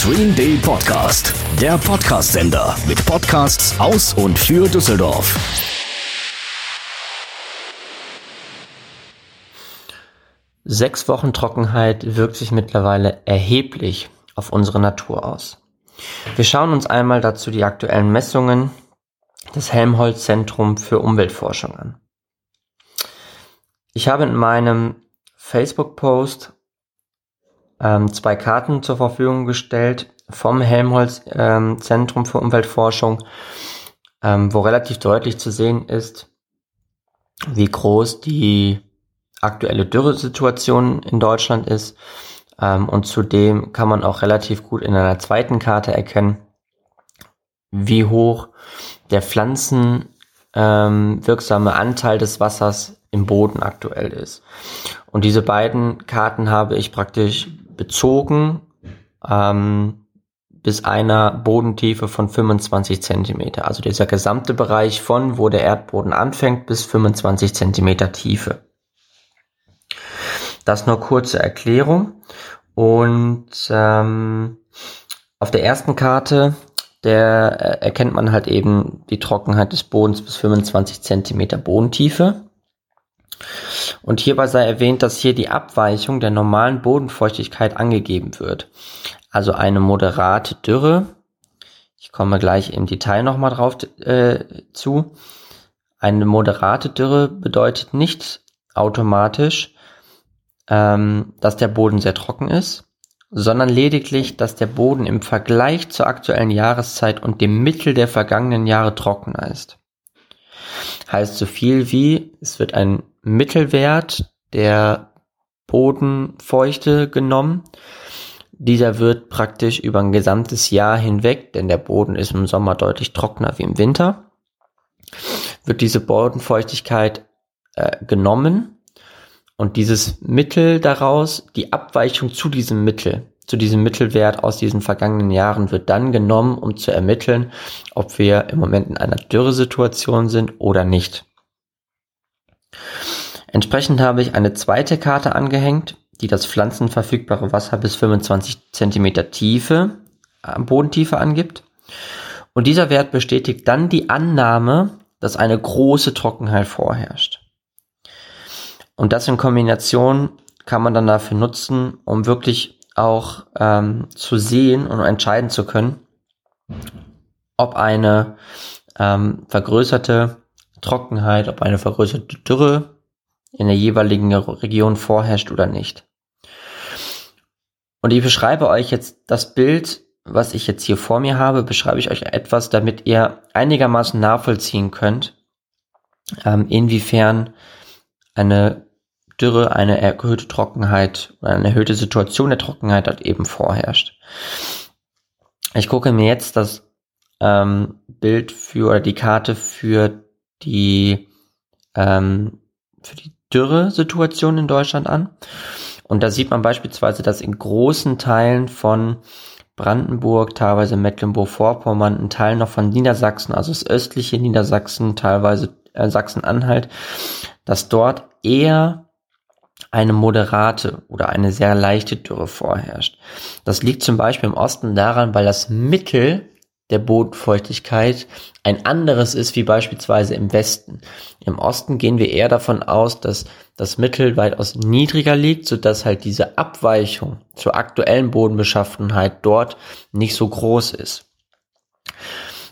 Stream Day Podcast, der Podcast-Sender mit Podcasts aus und für Düsseldorf. Sechs Wochen Trockenheit wirkt sich mittlerweile erheblich auf unsere Natur aus. Wir schauen uns einmal dazu die aktuellen Messungen des Helmholtz Zentrum für Umweltforschung an. Ich habe in meinem Facebook-Post ähm, zwei Karten zur Verfügung gestellt vom Helmholtz ähm, Zentrum für Umweltforschung, ähm, wo relativ deutlich zu sehen ist, wie groß die aktuelle Dürresituation in Deutschland ist. Ähm, und zudem kann man auch relativ gut in einer zweiten Karte erkennen, wie hoch der pflanzenwirksame ähm, Anteil des Wassers im Boden aktuell ist. Und diese beiden Karten habe ich praktisch bezogen ähm, bis einer Bodentiefe von 25 Zentimeter. Also dieser gesamte Bereich von, wo der Erdboden anfängt, bis 25 Zentimeter Tiefe. Das nur kurze Erklärung. Und ähm, auf der ersten Karte, der äh, erkennt man halt eben die Trockenheit des Bodens bis 25 Zentimeter Bodentiefe. Und hierbei sei erwähnt, dass hier die Abweichung der normalen Bodenfeuchtigkeit angegeben wird. Also eine moderate Dürre. Ich komme gleich im Detail nochmal drauf äh, zu. Eine moderate Dürre bedeutet nicht automatisch, ähm, dass der Boden sehr trocken ist, sondern lediglich, dass der Boden im Vergleich zur aktuellen Jahreszeit und dem Mittel der vergangenen Jahre trockener ist. Heißt so viel wie, es wird ein Mittelwert der Bodenfeuchte genommen. Dieser wird praktisch über ein gesamtes Jahr hinweg, denn der Boden ist im Sommer deutlich trockener wie im Winter, wird diese Bodenfeuchtigkeit äh, genommen und dieses Mittel daraus, die Abweichung zu diesem Mittel, zu diesem Mittelwert aus diesen vergangenen Jahren wird dann genommen, um zu ermitteln, ob wir im Moment in einer Dürresituation sind oder nicht. Entsprechend habe ich eine zweite Karte angehängt, die das pflanzenverfügbare Wasser bis 25 Zentimeter Tiefe, äh, Bodentiefe angibt. Und dieser Wert bestätigt dann die Annahme, dass eine große Trockenheit vorherrscht. Und das in Kombination kann man dann dafür nutzen, um wirklich auch ähm, zu sehen und entscheiden zu können, ob eine ähm, vergrößerte Trockenheit, ob eine vergrößerte Dürre in der jeweiligen Region vorherrscht oder nicht. Und ich beschreibe euch jetzt das Bild, was ich jetzt hier vor mir habe, beschreibe ich euch etwas, damit ihr einigermaßen nachvollziehen könnt, ähm, inwiefern eine Dürre, eine erhöhte Trockenheit oder eine erhöhte Situation der Trockenheit halt eben vorherrscht. Ich gucke mir jetzt das ähm, Bild für oder die Karte für die ähm, für die Dürresituation in Deutschland an. Und da sieht man beispielsweise, dass in großen Teilen von Brandenburg, teilweise Mecklenburg-Vorpommern, ein Teil noch von Niedersachsen, also das östliche Niedersachsen, teilweise äh, Sachsen-Anhalt, dass dort eher eine moderate oder eine sehr leichte Dürre vorherrscht. Das liegt zum Beispiel im Osten daran, weil das Mittel der Bodenfeuchtigkeit ein anderes ist wie beispielsweise im Westen. Im Osten gehen wir eher davon aus, dass das Mittel weitaus niedriger liegt, sodass halt diese Abweichung zur aktuellen Bodenbeschaffenheit dort nicht so groß ist.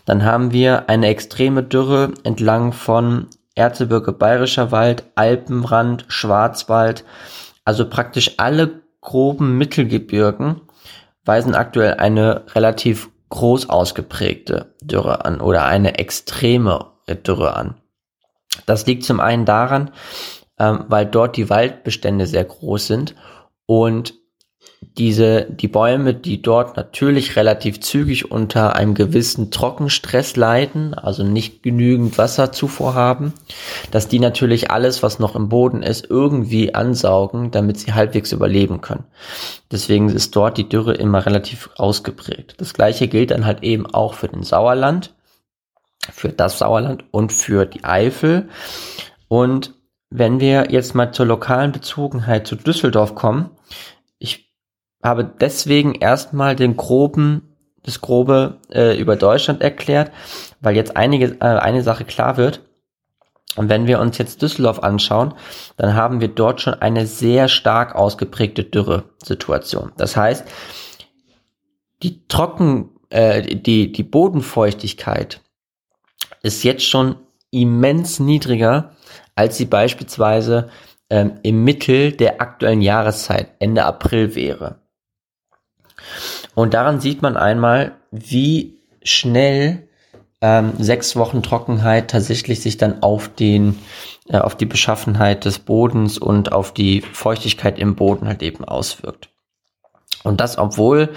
Dann haben wir eine extreme Dürre entlang von Erzgebirge Bayerischer Wald, Alpenrand, Schwarzwald, also praktisch alle groben Mittelgebirgen weisen aktuell eine relativ groß ausgeprägte Dürre an oder eine extreme Dürre an. Das liegt zum einen daran, ähm, weil dort die Waldbestände sehr groß sind und diese, die Bäume, die dort natürlich relativ zügig unter einem gewissen Trockenstress leiden, also nicht genügend Wasserzufuhr haben, dass die natürlich alles, was noch im Boden ist, irgendwie ansaugen, damit sie halbwegs überleben können. Deswegen ist dort die Dürre immer relativ ausgeprägt. Das gleiche gilt dann halt eben auch für den Sauerland, für das Sauerland und für die Eifel. Und wenn wir jetzt mal zur lokalen Bezogenheit zu Düsseldorf kommen, habe deswegen erstmal den groben, das grobe äh, über Deutschland erklärt, weil jetzt einige, äh, eine Sache klar wird. Und wenn wir uns jetzt Düsseldorf anschauen, dann haben wir dort schon eine sehr stark ausgeprägte Dürre-Situation. Das heißt, die Trocken, äh, die, die Bodenfeuchtigkeit ist jetzt schon immens niedriger, als sie beispielsweise ähm, im Mittel der aktuellen Jahreszeit, Ende April wäre. Und daran sieht man einmal, wie schnell ähm, sechs Wochen Trockenheit tatsächlich sich dann auf den, äh, auf die Beschaffenheit des Bodens und auf die Feuchtigkeit im Boden halt eben auswirkt. Und das, obwohl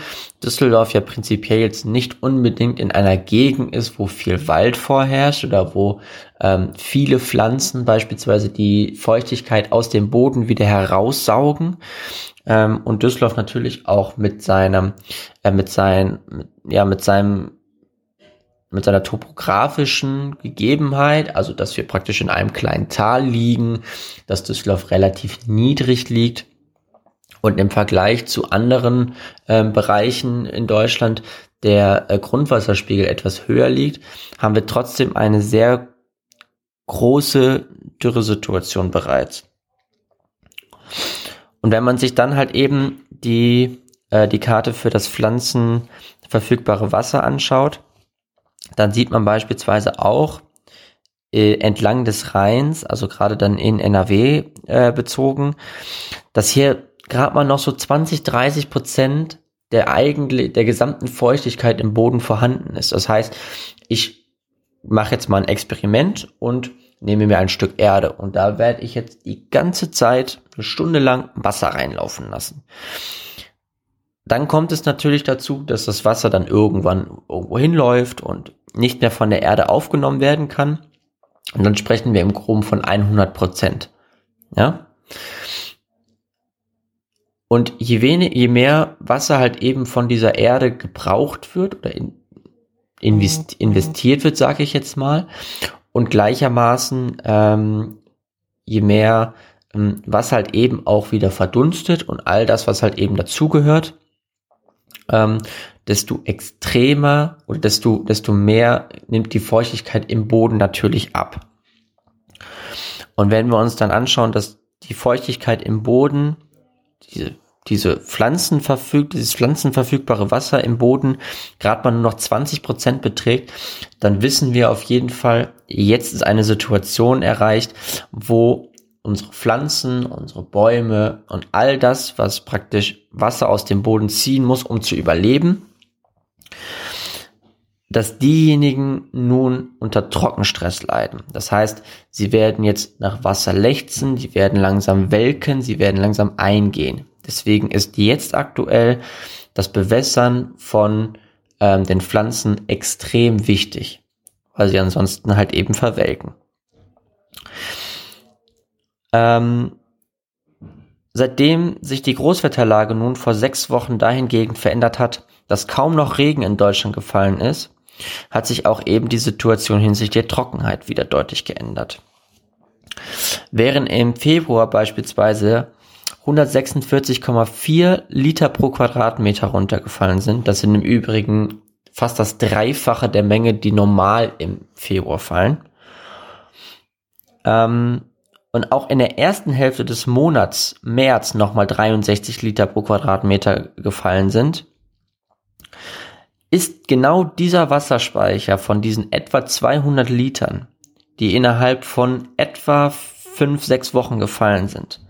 Düsseldorf ja prinzipiell jetzt nicht unbedingt in einer Gegend ist, wo viel Wald vorherrscht oder wo ähm, viele Pflanzen beispielsweise die Feuchtigkeit aus dem Boden wieder heraussaugen. Ähm, und Düsseldorf natürlich auch mit seinem, äh, mit seinem, ja, mit seinem mit seiner topografischen Gegebenheit, also dass wir praktisch in einem kleinen Tal liegen, dass Düsseldorf relativ niedrig liegt, und im Vergleich zu anderen äh, Bereichen in Deutschland der äh, Grundwasserspiegel etwas höher liegt, haben wir trotzdem eine sehr große Dürresituation bereits. Und wenn man sich dann halt eben die, äh, die Karte für das Pflanzen verfügbare Wasser anschaut, dann sieht man beispielsweise auch äh, entlang des Rheins, also gerade dann in NRW äh, bezogen, dass hier gerade mal noch so 20, 30 Prozent der eigentlich, der gesamten Feuchtigkeit im Boden vorhanden ist. Das heißt, ich mache jetzt mal ein Experiment und nehme mir ein Stück Erde und da werde ich jetzt die ganze Zeit eine Stunde lang Wasser reinlaufen lassen. Dann kommt es natürlich dazu, dass das Wasser dann irgendwann irgendwo hinläuft und nicht mehr von der Erde aufgenommen werden kann. Und dann sprechen wir im Groben von 100 Prozent. Ja. Und je wenig, je mehr Wasser halt eben von dieser Erde gebraucht wird oder in, mhm. investiert wird, sage ich jetzt mal, und gleichermaßen ähm, je mehr ähm, was halt eben auch wieder verdunstet und all das, was halt eben dazugehört, ähm, desto extremer oder desto, desto mehr nimmt die Feuchtigkeit im Boden natürlich ab. Und wenn wir uns dann anschauen, dass die Feuchtigkeit im Boden, diese diese Pflanzen verfügt, dieses pflanzenverfügbare Wasser im Boden gerade mal nur noch 20 Prozent beträgt, dann wissen wir auf jeden Fall, jetzt ist eine Situation erreicht, wo unsere Pflanzen, unsere Bäume und all das, was praktisch Wasser aus dem Boden ziehen muss, um zu überleben, dass diejenigen nun unter Trockenstress leiden. Das heißt, sie werden jetzt nach Wasser lechzen, sie werden langsam welken, sie werden langsam eingehen. Deswegen ist jetzt aktuell das Bewässern von ähm, den Pflanzen extrem wichtig, weil sie ansonsten halt eben verwelken. Ähm, seitdem sich die Großwetterlage nun vor sechs Wochen dahingehend verändert hat, dass kaum noch Regen in Deutschland gefallen ist, hat sich auch eben die Situation hinsichtlich der Trockenheit wieder deutlich geändert. Während im Februar beispielsweise 146,4 Liter pro Quadratmeter runtergefallen sind. Das sind im Übrigen fast das Dreifache der Menge, die normal im Februar fallen. Ähm, und auch in der ersten Hälfte des Monats März nochmal 63 Liter pro Quadratmeter gefallen sind, ist genau dieser Wasserspeicher von diesen etwa 200 Litern, die innerhalb von etwa 5, 6 Wochen gefallen sind,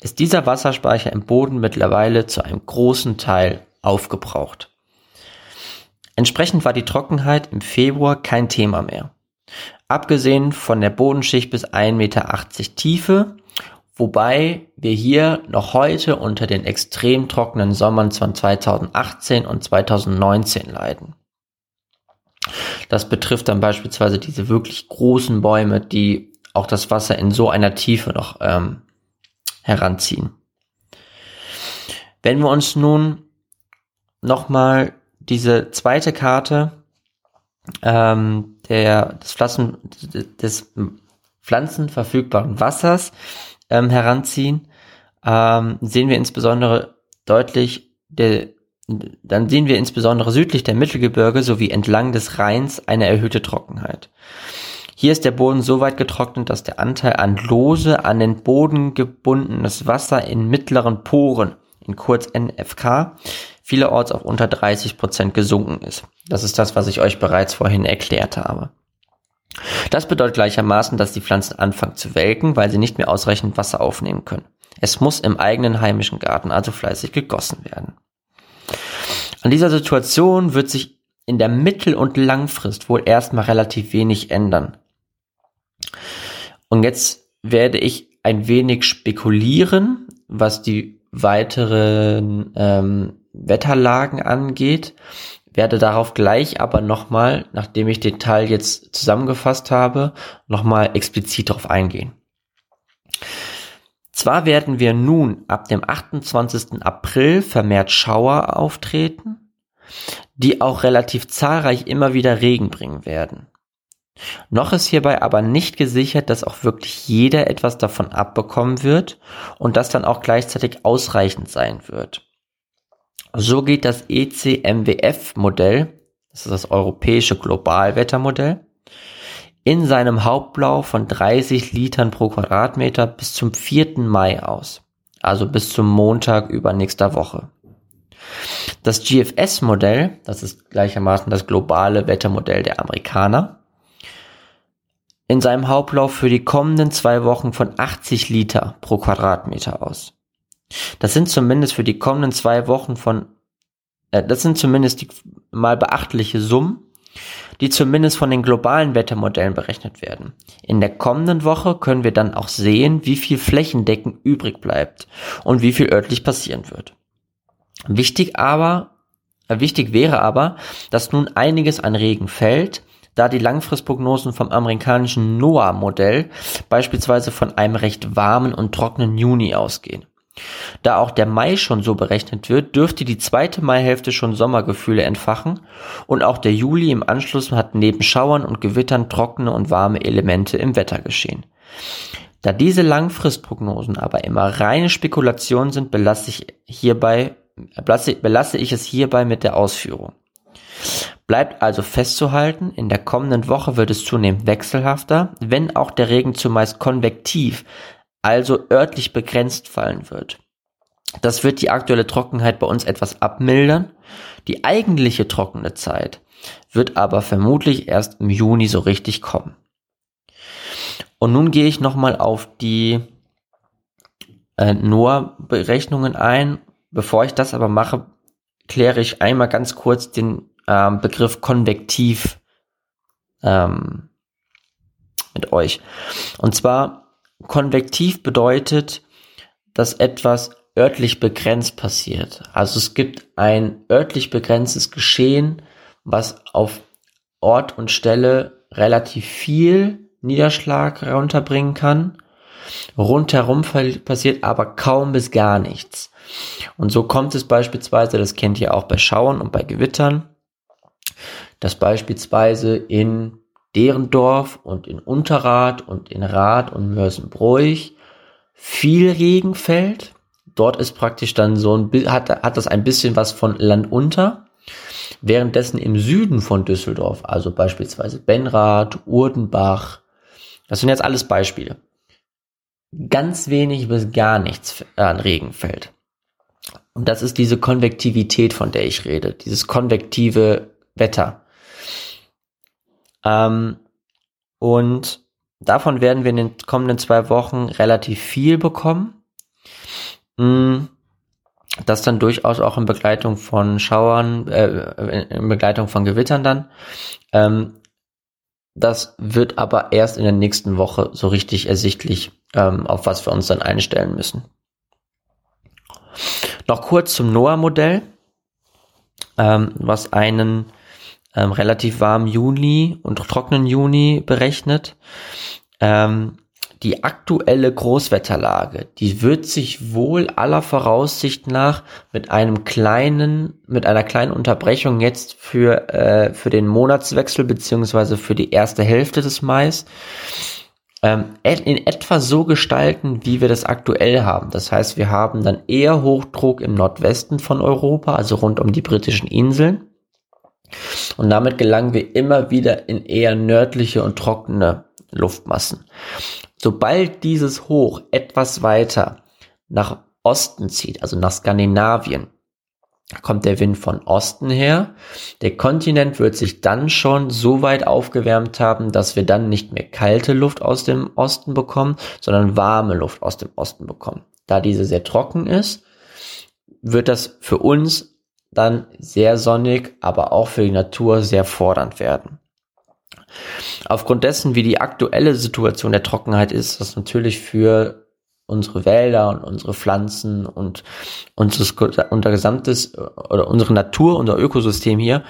ist dieser Wasserspeicher im Boden mittlerweile zu einem großen Teil aufgebraucht. Entsprechend war die Trockenheit im Februar kein Thema mehr. Abgesehen von der Bodenschicht bis 1,80 Meter Tiefe, wobei wir hier noch heute unter den extrem trockenen Sommern von 2018 und 2019 leiden. Das betrifft dann beispielsweise diese wirklich großen Bäume, die auch das Wasser in so einer Tiefe noch ähm, heranziehen. Wenn wir uns nun nochmal diese zweite Karte ähm, der, des, Pflanzen, des pflanzenverfügbaren Wassers ähm, heranziehen, ähm, sehen wir insbesondere deutlich der, dann sehen wir insbesondere südlich der Mittelgebirge sowie entlang des Rheins eine erhöhte Trockenheit. Hier ist der Boden so weit getrocknet, dass der Anteil an lose an den Boden gebundenes Wasser in mittleren Poren, in kurz NFK, vielerorts auf unter 30 Prozent gesunken ist. Das ist das, was ich euch bereits vorhin erklärt habe. Das bedeutet gleichermaßen, dass die Pflanzen anfangen zu welken, weil sie nicht mehr ausreichend Wasser aufnehmen können. Es muss im eigenen heimischen Garten also fleißig gegossen werden. An dieser Situation wird sich in der Mittel- und Langfrist wohl erstmal relativ wenig ändern. Und jetzt werde ich ein wenig spekulieren, was die weiteren ähm, Wetterlagen angeht, werde darauf gleich aber nochmal, nachdem ich den Teil jetzt zusammengefasst habe, nochmal explizit darauf eingehen. Zwar werden wir nun ab dem 28. April vermehrt Schauer auftreten, die auch relativ zahlreich immer wieder Regen bringen werden. Noch ist hierbei aber nicht gesichert, dass auch wirklich jeder etwas davon abbekommen wird und das dann auch gleichzeitig ausreichend sein wird. So geht das ECMWF-Modell, das ist das europäische Globalwettermodell, in seinem Hauptblau von 30 Litern pro Quadratmeter bis zum 4. Mai aus, also bis zum Montag übernächster Woche. Das GFS-Modell, das ist gleichermaßen das globale Wettermodell der Amerikaner, in seinem Hauptlauf für die kommenden zwei Wochen von 80 Liter pro Quadratmeter aus. Das sind zumindest für die kommenden zwei Wochen von, äh, das sind zumindest die mal beachtliche Summen, die zumindest von den globalen Wettermodellen berechnet werden. In der kommenden Woche können wir dann auch sehen, wie viel Flächendecken übrig bleibt und wie viel örtlich passieren wird. Wichtig aber, äh, wichtig wäre aber, dass nun einiges an Regen fällt, da die Langfristprognosen vom amerikanischen NOAA-Modell beispielsweise von einem recht warmen und trockenen Juni ausgehen. Da auch der Mai schon so berechnet wird, dürfte die zweite Maihälfte schon Sommergefühle entfachen und auch der Juli im Anschluss hat neben Schauern und Gewittern trockene und warme Elemente im Wettergeschehen. Da diese Langfristprognosen aber immer reine Spekulationen sind, belasse ich hierbei, belasse ich es hierbei mit der Ausführung. Bleibt also festzuhalten, in der kommenden Woche wird es zunehmend wechselhafter, wenn auch der Regen zumeist konvektiv, also örtlich begrenzt fallen wird. Das wird die aktuelle Trockenheit bei uns etwas abmildern. Die eigentliche trockene Zeit wird aber vermutlich erst im Juni so richtig kommen. Und nun gehe ich nochmal auf die äh, NOAA-Berechnungen ein. Bevor ich das aber mache, kläre ich einmal ganz kurz den ähm, Begriff konvektiv ähm, mit euch. Und zwar konvektiv bedeutet, dass etwas örtlich begrenzt passiert. Also es gibt ein örtlich begrenztes Geschehen, was auf Ort und Stelle relativ viel Niederschlag runterbringen kann. Rundherum passiert aber kaum bis gar nichts. Und so kommt es beispielsweise, das kennt ihr auch bei Schauern und bei Gewittern, dass beispielsweise in Derendorf und in Unterrad und in Rath und Mörsenbräuch viel Regen fällt. Dort ist praktisch dann so ein, hat, hat das ein bisschen was von Land unter. Währenddessen im Süden von Düsseldorf, also beispielsweise Benrath, Urdenbach, das sind jetzt alles Beispiele, ganz wenig bis gar nichts an Regen fällt. Und das ist diese Konvektivität, von der ich rede, dieses konvektive Wetter. Ähm, und davon werden wir in den kommenden zwei Wochen relativ viel bekommen. Mm, das dann durchaus auch in Begleitung von Schauern, äh, in Begleitung von Gewittern dann. Ähm, das wird aber erst in der nächsten Woche so richtig ersichtlich, ähm, auf was wir uns dann einstellen müssen. Noch kurz zum NOAA-Modell, ähm, was einen ähm, relativ warmen Juni und trockenen Juni berechnet. Ähm, die aktuelle Großwetterlage, die wird sich wohl aller Voraussicht nach mit einem kleinen, mit einer kleinen Unterbrechung jetzt für, äh, für den Monatswechsel beziehungsweise für die erste Hälfte des Mai ähm, in etwa so gestalten, wie wir das aktuell haben. Das heißt, wir haben dann eher Hochdruck im Nordwesten von Europa, also rund um die britischen Inseln. Und damit gelangen wir immer wieder in eher nördliche und trockene Luftmassen. Sobald dieses Hoch etwas weiter nach Osten zieht, also nach Skandinavien, kommt der Wind von Osten her. Der Kontinent wird sich dann schon so weit aufgewärmt haben, dass wir dann nicht mehr kalte Luft aus dem Osten bekommen, sondern warme Luft aus dem Osten bekommen. Da diese sehr trocken ist, wird das für uns dann sehr sonnig, aber auch für die Natur sehr fordernd werden. Aufgrund dessen, wie die aktuelle Situation der Trockenheit ist, das natürlich für unsere Wälder und unsere Pflanzen und unser gesamtes oder unsere Natur, unser Ökosystem hier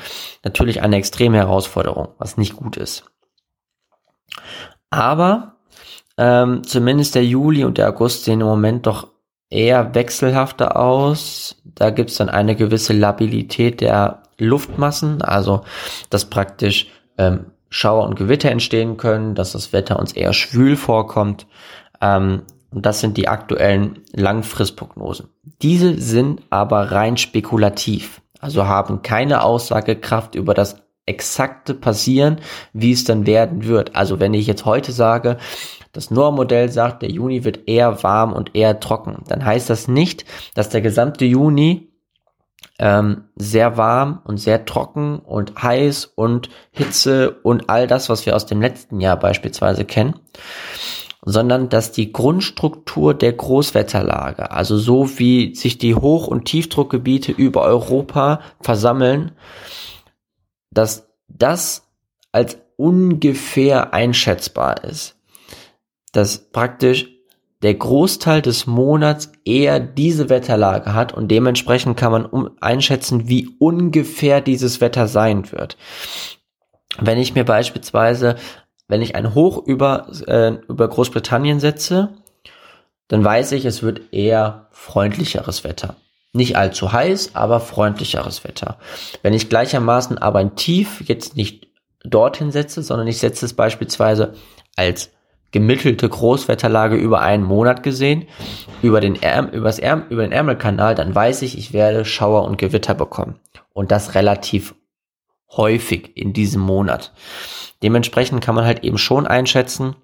natürlich eine extreme Herausforderung, was nicht gut ist. Aber ähm, zumindest der Juli und der August sehen im Moment doch eher wechselhafter aus. Da gibt's dann eine gewisse Labilität der Luftmassen, also dass praktisch ähm, Schauer und Gewitter entstehen können, dass das Wetter uns eher schwül vorkommt. Ähm, und das sind die aktuellen Langfristprognosen. Diese sind aber rein spekulativ, also haben keine Aussagekraft über das exakte Passieren, wie es dann werden wird. Also wenn ich jetzt heute sage, das NOAA-Modell sagt, der Juni wird eher warm und eher trocken, dann heißt das nicht, dass der gesamte Juni ähm, sehr warm und sehr trocken und heiß und Hitze und all das, was wir aus dem letzten Jahr beispielsweise kennen, sondern dass die Grundstruktur der Großwetterlage, also so wie sich die Hoch- und Tiefdruckgebiete über Europa versammeln, dass das als ungefähr einschätzbar ist. Dass praktisch der Großteil des Monats eher diese Wetterlage hat und dementsprechend kann man um einschätzen, wie ungefähr dieses Wetter sein wird. Wenn ich mir beispielsweise wenn ich ein Hoch über, äh, über Großbritannien setze, dann weiß ich, es wird eher freundlicheres Wetter. Nicht allzu heiß, aber freundlicheres Wetter. Wenn ich gleichermaßen aber ein Tief jetzt nicht dorthin setze, sondern ich setze es beispielsweise als gemittelte Großwetterlage über einen Monat gesehen, über den, Ärm, übers Ärm, über den Ärmelkanal, dann weiß ich, ich werde Schauer und Gewitter bekommen. Und das relativ häufig in diesem Monat. Dementsprechend kann man halt eben schon einschätzen,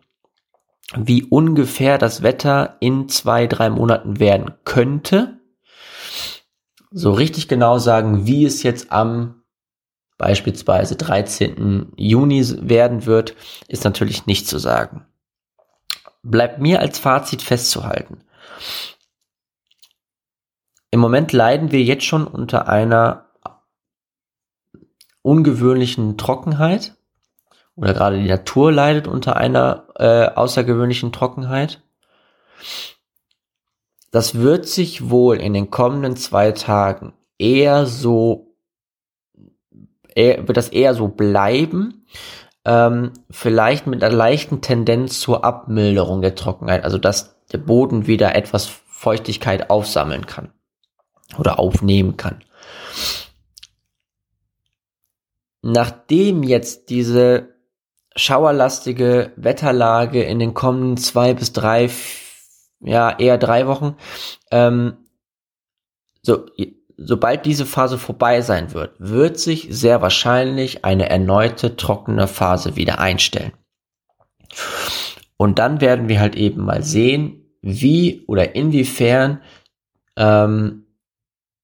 wie ungefähr das Wetter in zwei, drei Monaten werden könnte. So richtig genau sagen, wie es jetzt am beispielsweise 13. Juni werden wird, ist natürlich nicht zu sagen. Bleibt mir als Fazit festzuhalten. Im Moment leiden wir jetzt schon unter einer ungewöhnlichen Trockenheit oder gerade die Natur leidet unter einer äh, außergewöhnlichen Trockenheit. Das wird sich wohl in den kommenden zwei Tagen eher so, eher, wird das eher so bleiben, ähm, vielleicht mit einer leichten Tendenz zur Abmilderung der Trockenheit, also dass der Boden wieder etwas Feuchtigkeit aufsammeln kann oder aufnehmen kann. Nachdem jetzt diese schauerlastige Wetterlage in den kommenden zwei bis drei, ja eher drei Wochen. Ähm, so, sobald diese Phase vorbei sein wird, wird sich sehr wahrscheinlich eine erneute trockene Phase wieder einstellen. Und dann werden wir halt eben mal sehen, wie oder inwiefern ähm,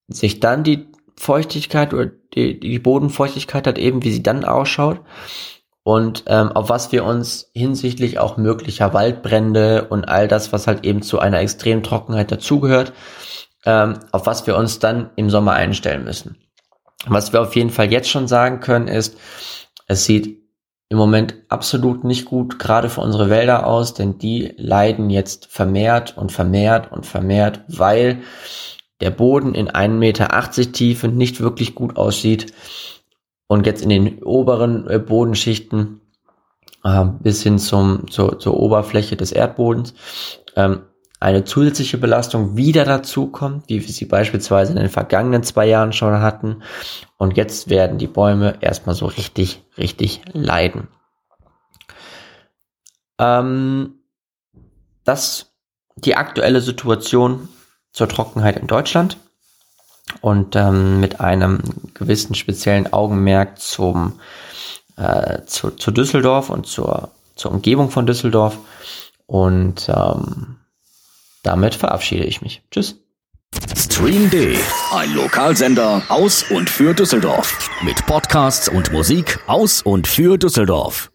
sich dann die Feuchtigkeit oder die, die Bodenfeuchtigkeit hat eben, wie sie dann ausschaut und ähm, auf was wir uns hinsichtlich auch möglicher Waldbrände und all das, was halt eben zu einer extremen Trockenheit dazugehört, ähm, auf was wir uns dann im Sommer einstellen müssen. Was wir auf jeden Fall jetzt schon sagen können, ist, es sieht im Moment absolut nicht gut, gerade für unsere Wälder aus, denn die leiden jetzt vermehrt und vermehrt und vermehrt, weil der Boden in 1,80 Meter Tiefe nicht wirklich gut aussieht und jetzt in den oberen äh, Bodenschichten äh, bis hin zum, zur, zur Oberfläche des Erdbodens ähm, eine zusätzliche Belastung wieder dazukommt, wie wir sie beispielsweise in den vergangenen zwei Jahren schon hatten. Und jetzt werden die Bäume erstmal so richtig, richtig leiden. Ähm, das die aktuelle Situation zur Trockenheit in Deutschland und ähm, mit einem gewissen speziellen Augenmerk zum äh, zu, zu Düsseldorf und zur, zur Umgebung von Düsseldorf. Und ähm, damit verabschiede ich mich. Tschüss. Stream D, ein Lokalsender aus und für Düsseldorf. Mit Podcasts und Musik aus und für Düsseldorf.